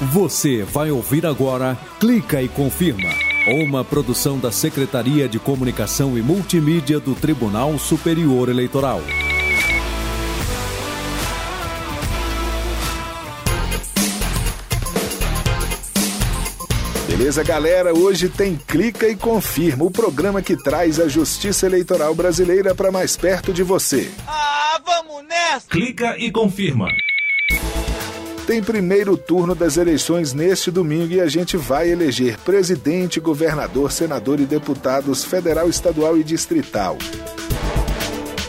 Você vai ouvir agora Clica e Confirma, uma produção da Secretaria de Comunicação e Multimídia do Tribunal Superior Eleitoral. Beleza, galera? Hoje tem Clica e Confirma, o programa que traz a justiça eleitoral brasileira para mais perto de você. Ah, vamos nessa! Clica e confirma. Tem primeiro turno das eleições neste domingo e a gente vai eleger presidente, governador, senador e deputados federal, estadual e distrital.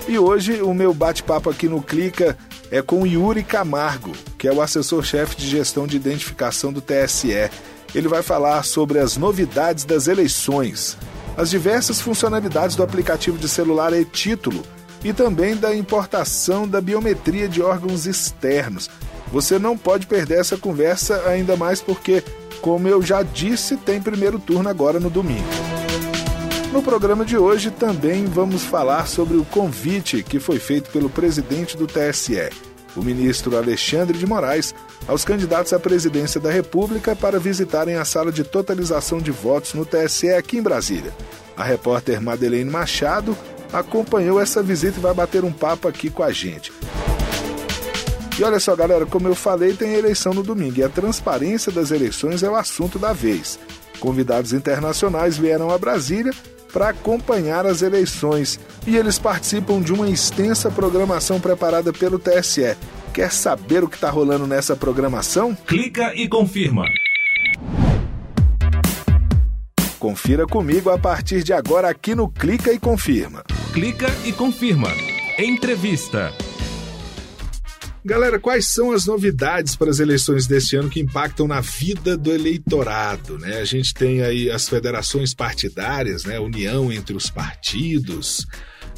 E hoje o meu bate-papo aqui no Clica é com Yuri Camargo, que é o assessor-chefe de gestão de identificação do TSE. Ele vai falar sobre as novidades das eleições, as diversas funcionalidades do aplicativo de celular e-título e também da importação da biometria de órgãos externos. Você não pode perder essa conversa, ainda mais porque, como eu já disse, tem primeiro turno agora no domingo. No programa de hoje também vamos falar sobre o convite que foi feito pelo presidente do TSE, o ministro Alexandre de Moraes, aos candidatos à presidência da República para visitarem a sala de totalização de votos no TSE aqui em Brasília. A repórter Madeleine Machado acompanhou essa visita e vai bater um papo aqui com a gente. E olha só, galera, como eu falei, tem eleição no domingo e a transparência das eleições é o assunto da vez. Convidados internacionais vieram a Brasília para acompanhar as eleições e eles participam de uma extensa programação preparada pelo TSE. Quer saber o que está rolando nessa programação? Clica e confirma. Confira comigo a partir de agora aqui no Clica e Confirma. Clica e confirma. Entrevista. Galera, quais são as novidades para as eleições deste ano que impactam na vida do eleitorado? Né? A gente tem aí as federações partidárias, né? união entre os partidos,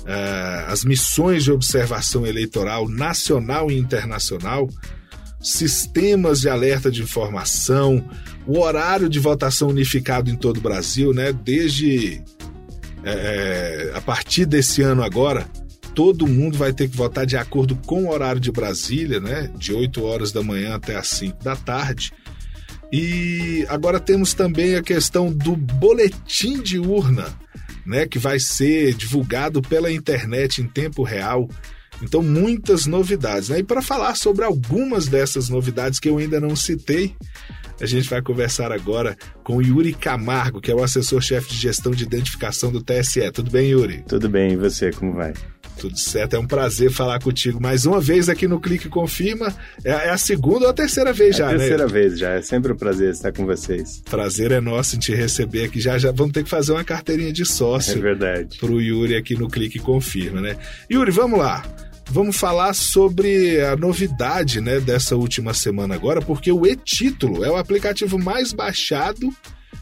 uh, as missões de observação eleitoral nacional e internacional, sistemas de alerta de informação, o horário de votação unificado em todo o Brasil, né? desde é, a partir desse ano agora todo mundo vai ter que votar de acordo com o horário de Brasília, né? De 8 horas da manhã até as 5 da tarde. E agora temos também a questão do boletim de urna, né, que vai ser divulgado pela internet em tempo real. Então, muitas novidades. Né? E para falar sobre algumas dessas novidades que eu ainda não citei, a gente vai conversar agora com Yuri Camargo, que é o assessor-chefe de gestão de identificação do TSE. Tudo bem, Yuri? Tudo bem, e você, como vai? Tudo certo, é um prazer falar contigo mais uma vez aqui no Clique Confirma. É, é a segunda ou a terceira vez já, é a né? terceira vez já, é sempre um prazer estar com vocês. Prazer é nosso em te receber aqui. Já já vamos ter que fazer uma carteirinha de sócio. É verdade. Pro Yuri aqui no Clique Confirma, né? Yuri, vamos lá. Vamos falar sobre a novidade, né, dessa última semana agora, porque o e-título é o aplicativo mais baixado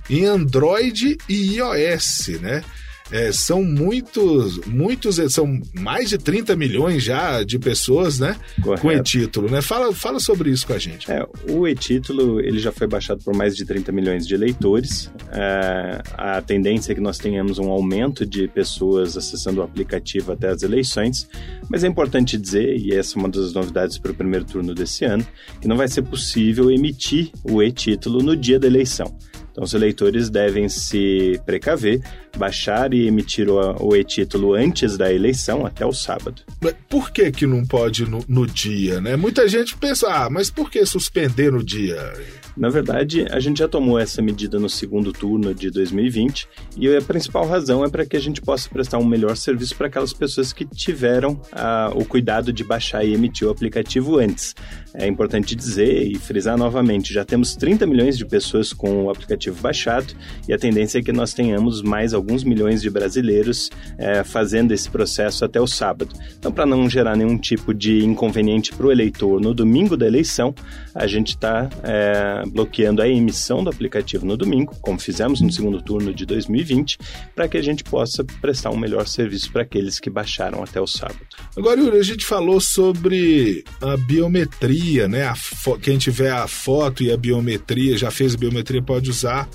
em Android e iOS, né? É, são muitos, muitos, são mais de 30 milhões já de pessoas, né? Correto. Com e-título, né? Fala, fala sobre isso com a gente. É, o e-título, ele já foi baixado por mais de 30 milhões de eleitores. É, a tendência é que nós tenhamos um aumento de pessoas acessando o aplicativo até as eleições, mas é importante dizer, e essa é uma das novidades para o primeiro turno desse ano, que não vai ser possível emitir o e-título no dia da eleição. Então, os eleitores devem se precaver, baixar e emitir o, o e-título antes da eleição, até o sábado. Por que que não pode no, no dia, né? Muita gente pensa, ah, mas por que suspender no dia? Na verdade, a gente já tomou essa medida no segundo turno de 2020 e a principal razão é para que a gente possa prestar um melhor serviço para aquelas pessoas que tiveram ah, o cuidado de baixar e emitir o aplicativo antes. É importante dizer e frisar novamente, já temos 30 milhões de pessoas com o aplicativo baixado e a tendência é que nós tenhamos mais alguns milhões de brasileiros é, fazendo esse processo até o sábado. Então, para não gerar nenhum tipo de inconveniente para o eleitor no domingo da eleição, a gente está é, bloqueando a emissão do aplicativo no domingo, como fizemos no segundo turno de 2020, para que a gente possa prestar um melhor serviço para aqueles que baixaram até o sábado. Agora, Yuri, a gente falou sobre a biometria, né? A quem tiver a foto e a biometria, já fez a biometria, pode usar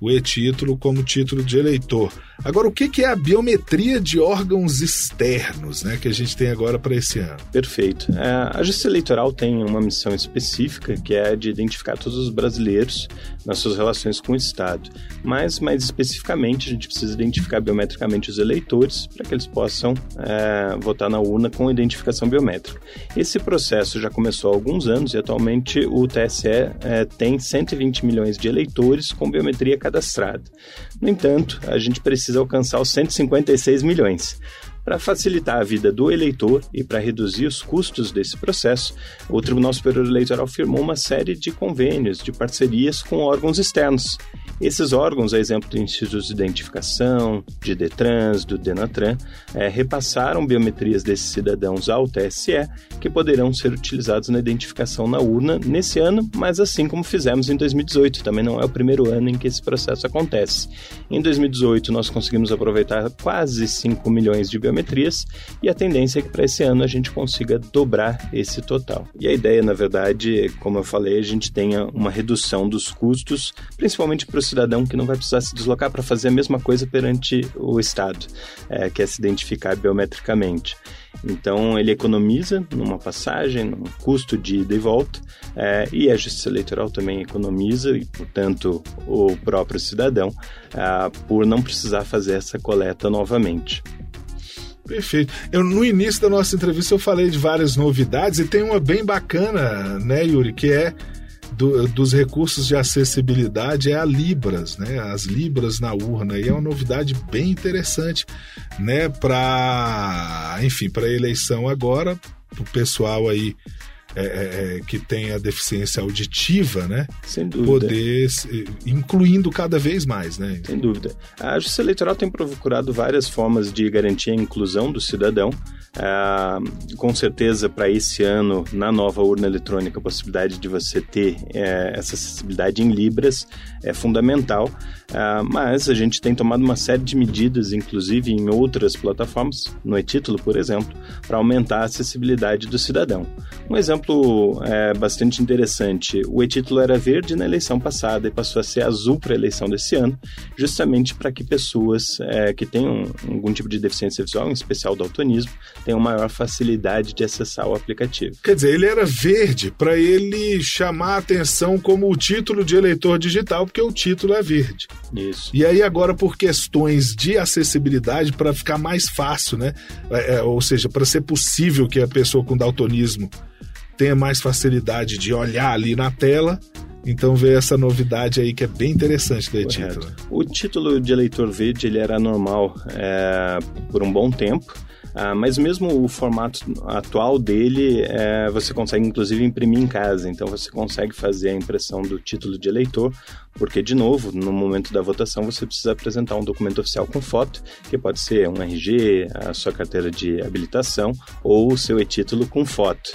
o e-título como título de eleitor. Agora, o que é a biometria de órgãos externos né, que a gente tem agora para esse ano? Perfeito. É, a Justiça Eleitoral tem uma missão específica que é de identificar todos os brasileiros nas suas relações com o Estado. Mas, mais especificamente, a gente precisa identificar biometricamente os eleitores para que eles possam é, votar na urna com identificação biométrica. Esse processo já começou há alguns anos e atualmente o TSE é, tem 120 milhões de eleitores com biometria cadastrada. No entanto, a gente precisa alcançar os 156 milhões. Para facilitar a vida do eleitor e para reduzir os custos desse processo, o Tribunal Superior Eleitoral firmou uma série de convênios, de parcerias com órgãos externos. Esses órgãos, a exemplo do Instituto de Identificação, de Detrans, do Denatran, é, repassaram biometrias desses cidadãos ao TSE, que poderão ser utilizados na identificação na urna nesse ano, mas assim como fizemos em 2018. Também não é o primeiro ano em que esse processo acontece. Em 2018, nós conseguimos aproveitar quase 5 milhões de biometrias e a tendência é que para esse ano a gente consiga dobrar esse total. E a ideia, na verdade, como eu falei, a gente tenha uma redução dos custos, principalmente para os cidadão que não vai precisar se deslocar para fazer a mesma coisa perante o Estado, é, que é se identificar biometricamente. Então, ele economiza numa passagem, num custo de ida e volta, é, e a Justiça Eleitoral também economiza, e, portanto, o próprio cidadão, é, por não precisar fazer essa coleta novamente. Perfeito. Eu, no início da nossa entrevista eu falei de várias novidades e tem uma bem bacana, né, Yuri, que é do, dos recursos de acessibilidade é a Libras, né? As Libras na urna. E é uma novidade bem interessante, né? Para, enfim, para eleição agora, o pessoal aí é, é, é, que tem a deficiência auditiva, né? Sem dúvida. Poder, incluindo cada vez mais, né? Sem dúvida. A Justiça Eleitoral tem procurado várias formas de garantir a inclusão do cidadão ah, com certeza, para esse ano, na nova urna eletrônica, a possibilidade de você ter é, essa acessibilidade em Libras é fundamental, ah, mas a gente tem tomado uma série de medidas, inclusive em outras plataformas, no e-título, por exemplo, para aumentar a acessibilidade do cidadão. Um exemplo é, bastante interessante: o e-título era verde na eleição passada e passou a ser azul para a eleição desse ano, justamente para que pessoas é, que tenham algum tipo de deficiência visual, em especial daltonismo, tenham maior facilidade de acessar o aplicativo. Quer dizer, ele era verde para ele chamar a atenção como o título de eleitor digital, porque o título é verde. Isso. E aí agora por questões de acessibilidade para ficar mais fácil, né? É, é ou seja, para ser possível que a pessoa com daltonismo tenha mais facilidade de olhar ali na tela, então veio essa novidade aí que é bem interessante do título. O título de eleitor verde ele era normal é, por um bom tempo. Ah, mas mesmo o formato atual dele, é, você consegue inclusive imprimir em casa, então você consegue fazer a impressão do título de eleitor, porque, de novo, no momento da votação você precisa apresentar um documento oficial com foto, que pode ser um RG, a sua carteira de habilitação ou o seu e-título com foto.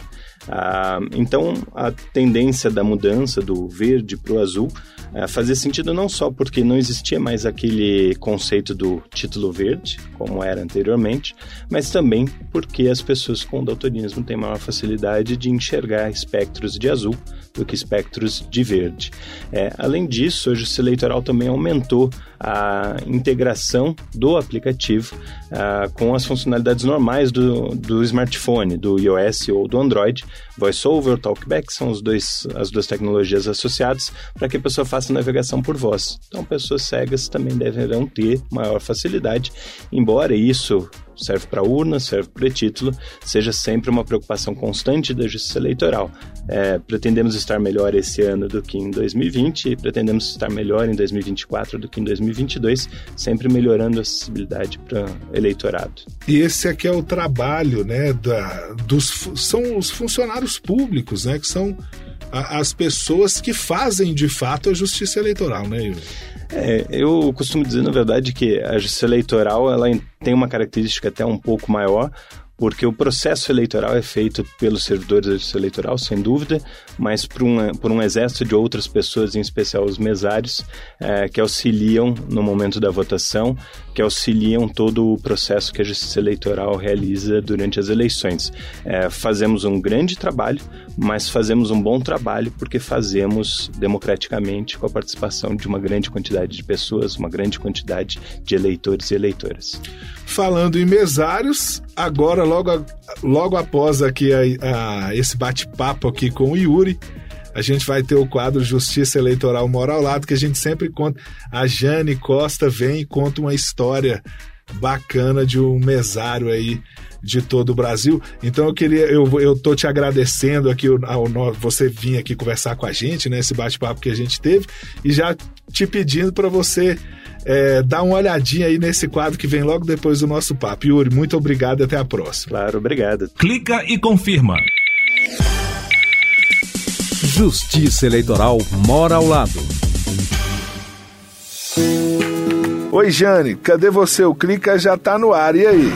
Ah, então, a tendência da mudança do verde para o azul ah, fazia sentido não só porque não existia mais aquele conceito do título verde, como era anteriormente, mas também porque as pessoas com daltonismo têm maior facilidade de enxergar espectros de azul do que espectros de verde. É, além disso, a Justiça Eleitoral também aumentou a integração do aplicativo uh, com as funcionalidades normais do, do smartphone, do iOS ou do Android, VoiceOver, TalkBack, são os dois, as duas tecnologias associadas para que a pessoa faça navegação por voz. Então, pessoas cegas também deverão ter maior facilidade, embora isso serve para urna, serve para título, seja sempre uma preocupação constante da Justiça Eleitoral. É, pretendemos estar melhor esse ano do que em 2020 e pretendemos estar melhor em 2024 do que em 2022, sempre melhorando a acessibilidade para eleitorado. E esse aqui é o trabalho, né, da, dos, são os funcionários públicos, né, que são a, as pessoas que fazem de fato a justiça eleitoral, né, Yuri? É, eu costumo dizer, na verdade, que a justiça eleitoral ela tem uma característica até um pouco maior, porque o processo eleitoral é feito pelos servidores do serviço eleitoral, sem dúvida, mas por um, por um exército de outras pessoas, em especial os mesários, é, que auxiliam no momento da votação, que auxiliam todo o processo que a Justiça Eleitoral realiza durante as eleições. É, fazemos um grande trabalho, mas fazemos um bom trabalho porque fazemos democraticamente com a participação de uma grande quantidade de pessoas, uma grande quantidade de eleitores e eleitoras. Falando em mesários, agora logo, logo após aqui a, a, esse bate-papo aqui com o Yuri, a gente vai ter o quadro Justiça Eleitoral Moral Lado, que a gente sempre conta. A Jane Costa vem e conta uma história bacana de um mesário aí de todo o Brasil. Então eu queria, eu, eu tô te agradecendo aqui ao, ao você vir aqui conversar com a gente, né? Esse bate-papo que a gente teve, e já te pedindo para você é, dar uma olhadinha aí nesse quadro que vem logo depois do nosso papo. Yuri, muito obrigado até a próxima. Claro, obrigado. Clica e confirma. Justiça Eleitoral mora ao lado. Oi, Jane, cadê você? O Clica já tá no ar, e aí?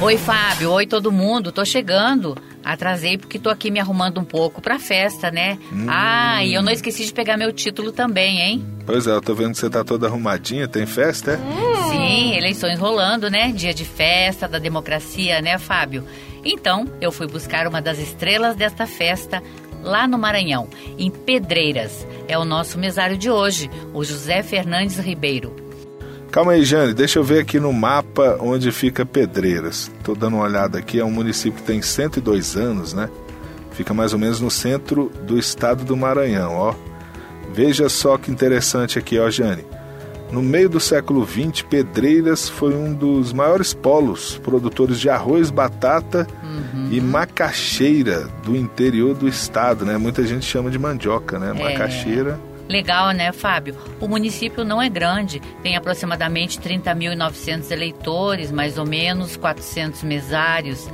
Oi, Fábio. Oi, todo mundo. Tô chegando. Atrasei porque tô aqui me arrumando um pouco pra festa, né? Hum. Ah, e eu não esqueci de pegar meu título também, hein? Pois é, eu tô vendo que você tá toda arrumadinha. Tem festa, é? Sim, eleições rolando, né? Dia de festa, da democracia, né, Fábio? Então, eu fui buscar uma das estrelas desta festa lá no Maranhão, em Pedreiras. É o nosso mesário de hoje, o José Fernandes Ribeiro. Calma aí, Jane, deixa eu ver aqui no mapa onde fica Pedreiras. Tô dando uma olhada aqui, é um município que tem 102 anos, né? Fica mais ou menos no centro do estado do Maranhão, ó. Veja só que interessante aqui, ó, Jane. No meio do século XX, Pedreiras foi um dos maiores polos produtores de arroz, batata uhum. e macaxeira do interior do estado, né? Muita gente chama de mandioca, né? É. Macaxeira. Legal, né, Fábio? O município não é grande, tem aproximadamente 30.900 eleitores, mais ou menos 400 mesários.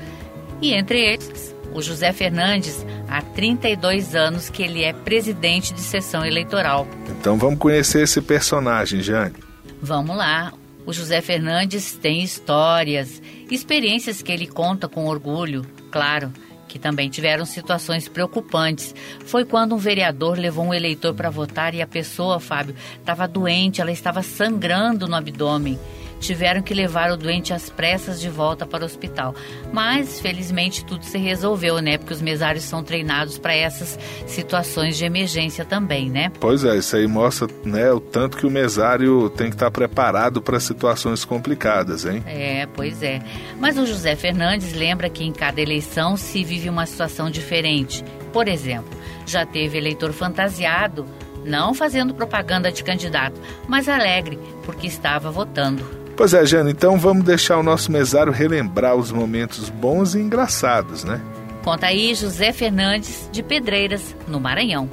E entre eles, o José Fernandes, há 32 anos que ele é presidente de sessão eleitoral. Então vamos conhecer esse personagem, Jane. Vamos lá. O José Fernandes tem histórias, experiências que ele conta com orgulho, claro que também tiveram situações preocupantes. Foi quando um vereador levou um eleitor para votar e a pessoa, Fábio, estava doente, ela estava sangrando no abdômen tiveram que levar o doente às pressas de volta para o hospital. Mas, felizmente, tudo se resolveu, né? Porque os mesários são treinados para essas situações de emergência também, né? Pois é, isso aí mostra né, o tanto que o mesário tem que estar preparado para situações complicadas, hein? É, pois é. Mas o José Fernandes lembra que em cada eleição se vive uma situação diferente. Por exemplo, já teve eleitor fantasiado não fazendo propaganda de candidato, mas alegre porque estava votando. Pois é, Jana, então vamos deixar o nosso mesário relembrar os momentos bons e engraçados, né? Conta aí José Fernandes, de Pedreiras, no Maranhão.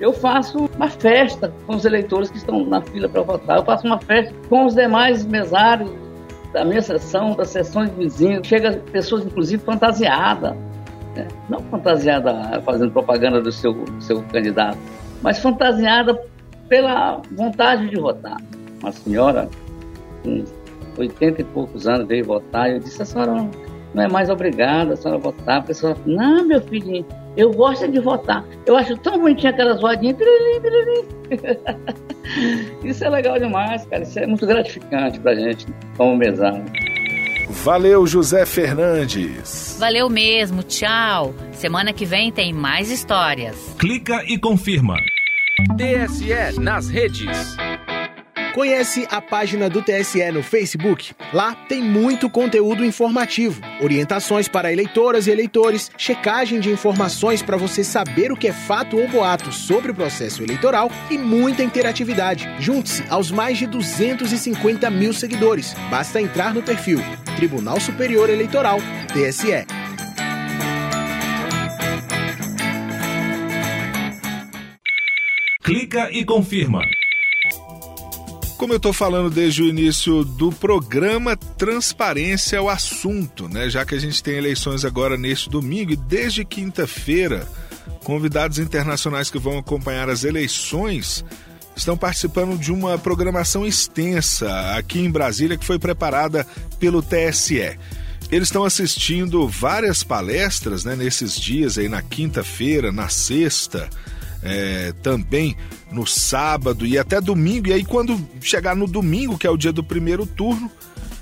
Eu faço uma festa com os eleitores que estão na fila para votar. Eu faço uma festa com os demais mesários da minha sessão, das sessões vizinhas. Chega pessoas, inclusive, fantasiadas. Né? Não fantasiada fazendo propaganda do seu, do seu candidato, mas fantasiada pela vontade de votar. Uma senhora com 80 e poucos anos, veio votar. Eu disse, a senhora não é mais obrigada a senhora votar. A pessoa falou, não, meu filhinho, eu gosto de votar. Eu acho tão bonitinha aquelas voadinhas. Isso é legal demais, cara. Isso é muito gratificante pra gente, como mesário. Valeu, José Fernandes. Valeu mesmo, tchau. Semana que vem tem mais histórias. Clica e confirma. TSE nas redes. Conhece a página do TSE no Facebook? Lá tem muito conteúdo informativo, orientações para eleitoras e eleitores, checagem de informações para você saber o que é fato ou boato sobre o processo eleitoral e muita interatividade. Junte-se aos mais de 250 mil seguidores. Basta entrar no perfil Tribunal Superior Eleitoral, TSE. Clica e confirma. Como eu estou falando desde o início do programa, transparência é o assunto, né? Já que a gente tem eleições agora neste domingo e desde quinta-feira, convidados internacionais que vão acompanhar as eleições estão participando de uma programação extensa aqui em Brasília que foi preparada pelo TSE. eles estão assistindo várias palestras né, nesses dias aí na quinta-feira, na sexta, é, também no sábado e até domingo. E aí, quando chegar no domingo, que é o dia do primeiro turno,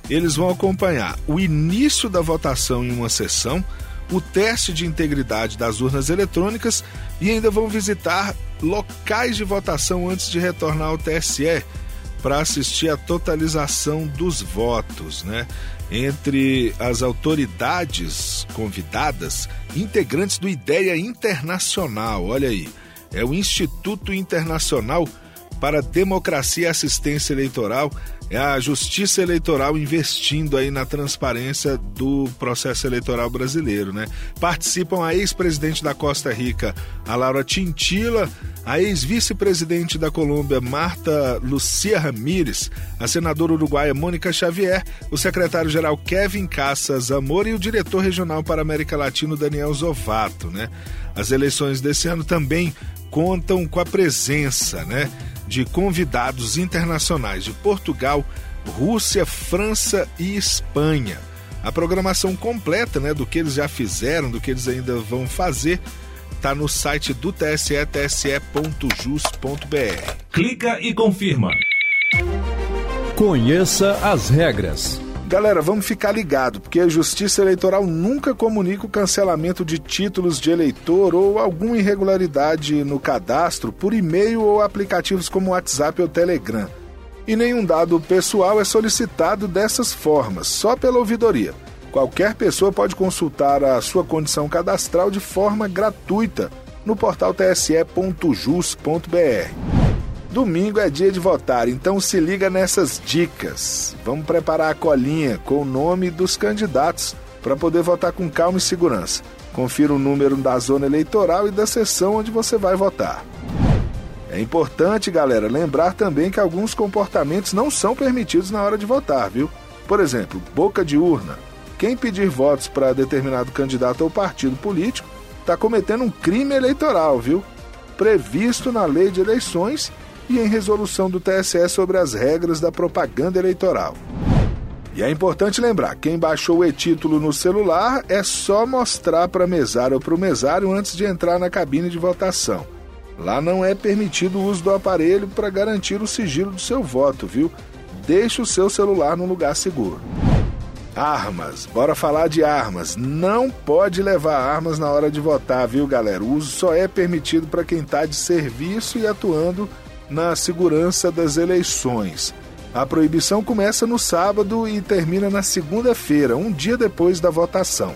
eles vão acompanhar o início da votação em uma sessão, o teste de integridade das urnas eletrônicas e ainda vão visitar locais de votação antes de retornar ao TSE para assistir à totalização dos votos, né? Entre as autoridades convidadas, integrantes do Ideia Internacional, olha aí, é o Instituto Internacional para Democracia e Assistência Eleitoral, é a Justiça Eleitoral investindo aí na transparência do processo eleitoral brasileiro, né? Participam a ex-presidente da Costa Rica, a Laura Tintila, a ex-vice-presidente da Colômbia, Marta Lucia Ramírez, a senadora uruguaia Mônica Xavier, o secretário-geral Kevin Cassas Amor e o diretor regional para a América Latina, Daniel Zovato, né? As eleições desse ano também contam com a presença, né? de convidados internacionais de Portugal, Rússia, França e Espanha. A programação completa né, do que eles já fizeram, do que eles ainda vão fazer, está no site do TSE, tse.jus.br. Clica e confirma. Conheça as regras. Galera, vamos ficar ligado, porque a Justiça Eleitoral nunca comunica o cancelamento de títulos de eleitor ou alguma irregularidade no cadastro por e-mail ou aplicativos como WhatsApp ou Telegram. E nenhum dado pessoal é solicitado dessas formas, só pela ouvidoria. Qualquer pessoa pode consultar a sua condição cadastral de forma gratuita no portal tse.jus.br. Domingo é dia de votar, então se liga nessas dicas. Vamos preparar a colinha com o nome dos candidatos para poder votar com calma e segurança. Confira o número da zona eleitoral e da sessão onde você vai votar. É importante, galera, lembrar também que alguns comportamentos não são permitidos na hora de votar, viu? Por exemplo, boca de urna. Quem pedir votos para determinado candidato ou partido político está cometendo um crime eleitoral, viu? Previsto na lei de eleições e em resolução do TSE sobre as regras da propaganda eleitoral. E é importante lembrar, quem baixou o e-título no celular é só mostrar para a mesária ou para o mesário antes de entrar na cabine de votação. Lá não é permitido o uso do aparelho para garantir o sigilo do seu voto, viu? Deixe o seu celular num lugar seguro. Armas, bora falar de armas. Não pode levar armas na hora de votar, viu, galera? O uso só é permitido para quem está de serviço e atuando na segurança das eleições. A proibição começa no sábado e termina na segunda-feira, um dia depois da votação.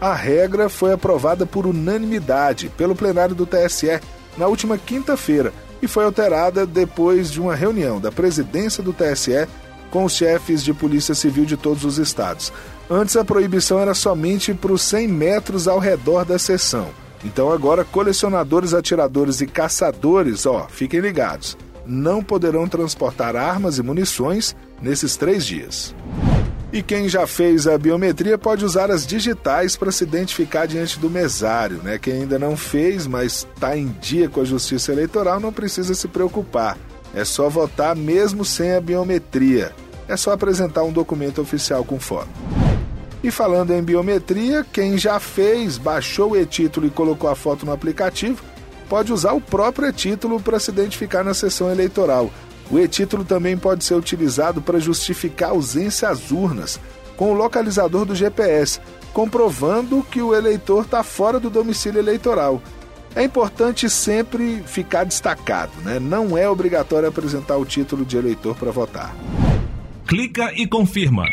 A regra foi aprovada por unanimidade pelo plenário do TSE na última quinta-feira e foi alterada depois de uma reunião da presidência do TSE com os chefes de polícia civil de todos os estados. Antes a proibição era somente para os 100 metros ao redor da sessão. Então agora colecionadores, atiradores e caçadores, ó, fiquem ligados, não poderão transportar armas e munições nesses três dias. E quem já fez a biometria pode usar as digitais para se identificar diante do mesário, né? Quem ainda não fez, mas está em dia com a Justiça Eleitoral, não precisa se preocupar. É só votar mesmo sem a biometria. É só apresentar um documento oficial com foto. E falando em biometria, quem já fez, baixou o e-título e colocou a foto no aplicativo, pode usar o próprio e-título para se identificar na sessão eleitoral. O e-título também pode ser utilizado para justificar ausência às urnas, com o localizador do GPS, comprovando que o eleitor está fora do domicílio eleitoral. É importante sempre ficar destacado, né? Não é obrigatório apresentar o título de eleitor para votar. Clica e confirma.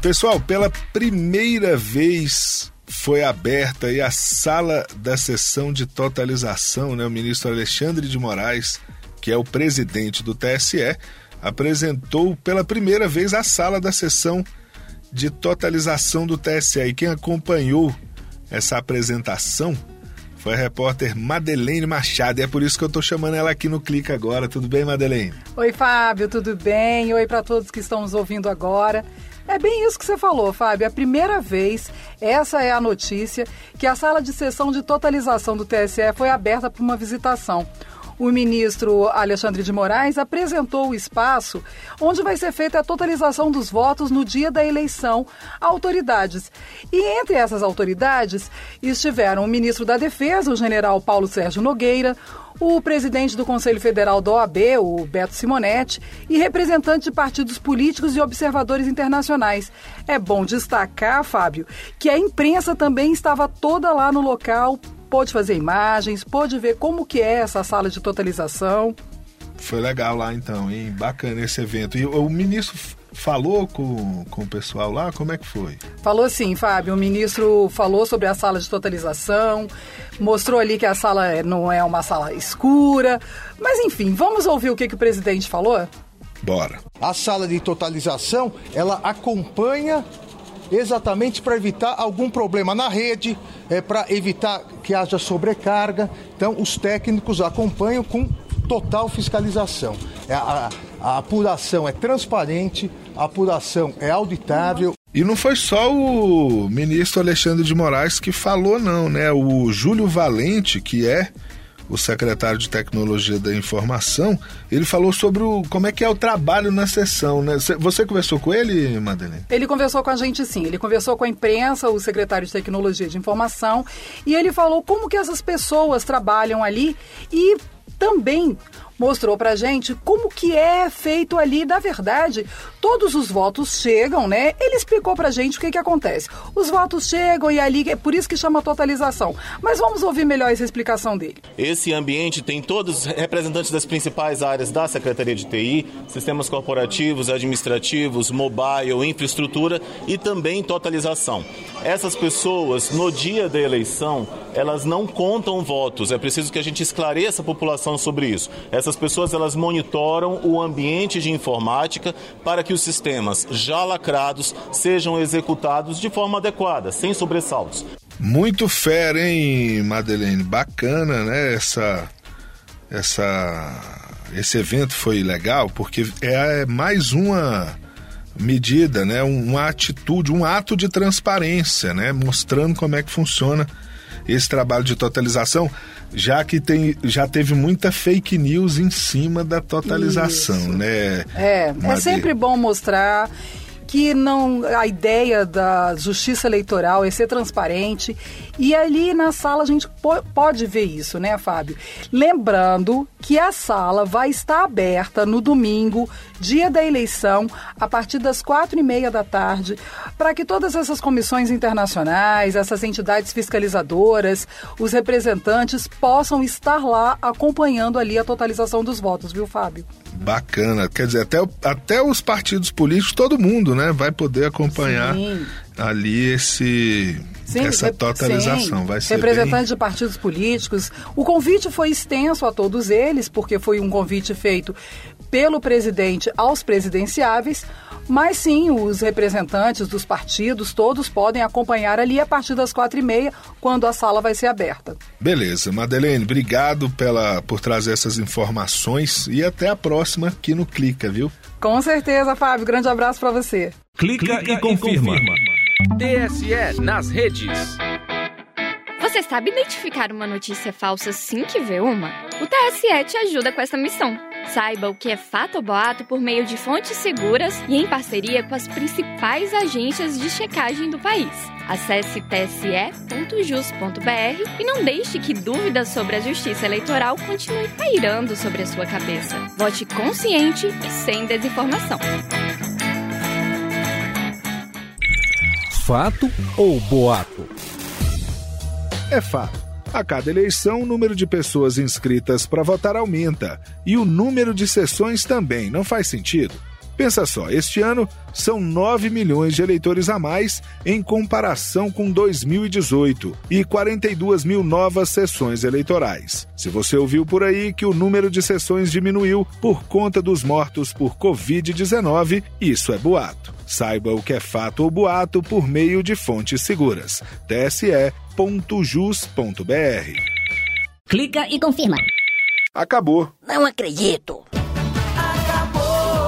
Pessoal, pela primeira vez foi aberta a sala da sessão de totalização, né? O ministro Alexandre de Moraes, que é o presidente do TSE, apresentou pela primeira vez a sala da sessão de totalização do TSE. E quem acompanhou essa apresentação foi a repórter Madeleine Machado. E é por isso que eu estou chamando ela aqui no Clique agora. Tudo bem, Madeleine? Oi, Fábio, tudo bem? Oi para todos que estão nos ouvindo agora. É bem isso que você falou, Fábio. É a primeira vez, essa é a notícia, que a sala de sessão de totalização do TSE foi aberta para uma visitação. O ministro Alexandre de Moraes apresentou o espaço onde vai ser feita a totalização dos votos no dia da eleição a autoridades. E entre essas autoridades estiveram o ministro da Defesa, o general Paulo Sérgio Nogueira, o presidente do Conselho Federal da OAB, o Beto Simonetti, e representantes de partidos políticos e observadores internacionais. É bom destacar, Fábio, que a imprensa também estava toda lá no local, pôde fazer imagens, pôde ver como que é essa sala de totalização. Foi legal lá então, hein? Bacana esse evento. E o ministro falou com, com o pessoal lá? Como é que foi? Falou sim, Fábio. O ministro falou sobre a sala de totalização, mostrou ali que a sala não é uma sala escura. Mas enfim, vamos ouvir o que, que o presidente falou? Bora. A sala de totalização, ela acompanha exatamente para evitar algum problema na rede, é, para evitar que haja sobrecarga. Então, os técnicos acompanham com total fiscalização. É, a, a apuração é transparente, a apuração é auditável. E não foi só o ministro Alexandre de Moraes que falou, não, né? O Júlio Valente, que é o secretário de Tecnologia da Informação, ele falou sobre o, como é que é o trabalho na sessão, né? Você conversou com ele, Madeleine? Ele conversou com a gente sim, ele conversou com a imprensa, o secretário de Tecnologia de Informação, e ele falou como que essas pessoas trabalham ali e também mostrou pra gente como que é feito ali, na verdade, todos os votos chegam, né? Ele explicou pra gente o que que acontece. Os votos chegam e ali, é por isso que chama totalização. Mas vamos ouvir melhor essa explicação dele. Esse ambiente tem todos os representantes das principais áreas da Secretaria de TI, sistemas corporativos, administrativos, mobile, infraestrutura e também totalização. Essas pessoas, no dia da eleição, elas não contam votos. É preciso que a gente esclareça a população sobre isso. Essas pessoas elas monitoram o ambiente de informática para que os sistemas já lacrados sejam executados de forma adequada, sem sobressaltos. Muito fera, hein, Madeleine? Bacana, né? Essa, essa, esse evento foi legal porque é mais uma medida, né? Uma atitude, um ato de transparência, né? Mostrando como é que funciona esse trabalho de totalização, já que tem, já teve muita fake news em cima da totalização, Isso. né? É, é sempre bom mostrar que não a ideia da justiça eleitoral é ser transparente e ali na sala a gente pode ver isso, né, Fábio? Lembrando que a sala vai estar aberta no domingo, dia da eleição, a partir das quatro e meia da tarde, para que todas essas comissões internacionais, essas entidades fiscalizadoras, os representantes possam estar lá acompanhando ali a totalização dos votos, viu, Fábio? Bacana. Quer dizer, até, até os partidos políticos, todo mundo, né, vai poder acompanhar Sim. ali esse Sim, essa totalização. Sim. Vai ser Representantes bem... de partidos políticos. O convite foi extenso a todos eles, porque foi um convite feito pelo presidente aos presidenciáveis. Mas sim, os representantes dos partidos, todos podem acompanhar ali a partir das quatro e meia, quando a sala vai ser aberta. Beleza, Madeleine, obrigado pela, por trazer essas informações e até a próxima aqui no Clica, viu? Com certeza, Fábio. Grande abraço para você. Clica, Clica e, confirma. e confirma. TSE nas redes. Você sabe identificar uma notícia falsa assim que vê uma? O TSE te ajuda com essa missão. Saiba o que é fato ou boato por meio de fontes seguras e em parceria com as principais agências de checagem do país. Acesse tse.jus.br e não deixe que dúvidas sobre a justiça eleitoral continue pairando sobre a sua cabeça. Vote consciente e sem desinformação. Fato ou boato? É fato. A cada eleição, o número de pessoas inscritas para votar aumenta e o número de sessões também. Não faz sentido? Pensa só, este ano são 9 milhões de eleitores a mais em comparação com 2018 e 42 mil novas sessões eleitorais. Se você ouviu por aí que o número de sessões diminuiu por conta dos mortos por Covid-19, isso é boato. Saiba o que é fato ou boato por meio de fontes seguras. tse.jus.br. Clica e confirma. Acabou. Não acredito.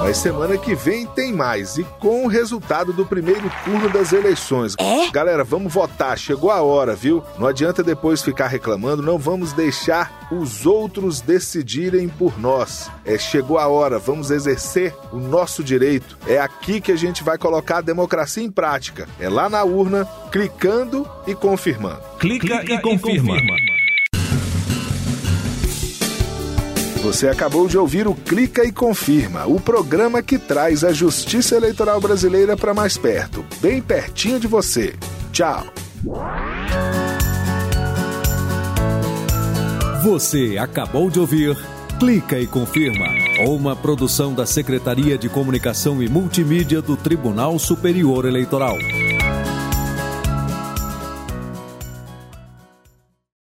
Mas semana que vem tem mais e com o resultado do primeiro turno das eleições. É? Galera, vamos votar, chegou a hora, viu? Não adianta depois ficar reclamando, não vamos deixar os outros decidirem por nós. É, chegou a hora, vamos exercer o nosso direito. É aqui que a gente vai colocar a democracia em prática. É lá na urna, clicando e confirmando. Clica, Clica e, confirma. e confirma. Você acabou de ouvir o Clica e Confirma, o programa que traz a justiça eleitoral brasileira para mais perto, bem pertinho de você. Tchau. Você acabou de ouvir Clica e Confirma, uma produção da Secretaria de Comunicação e Multimídia do Tribunal Superior Eleitoral.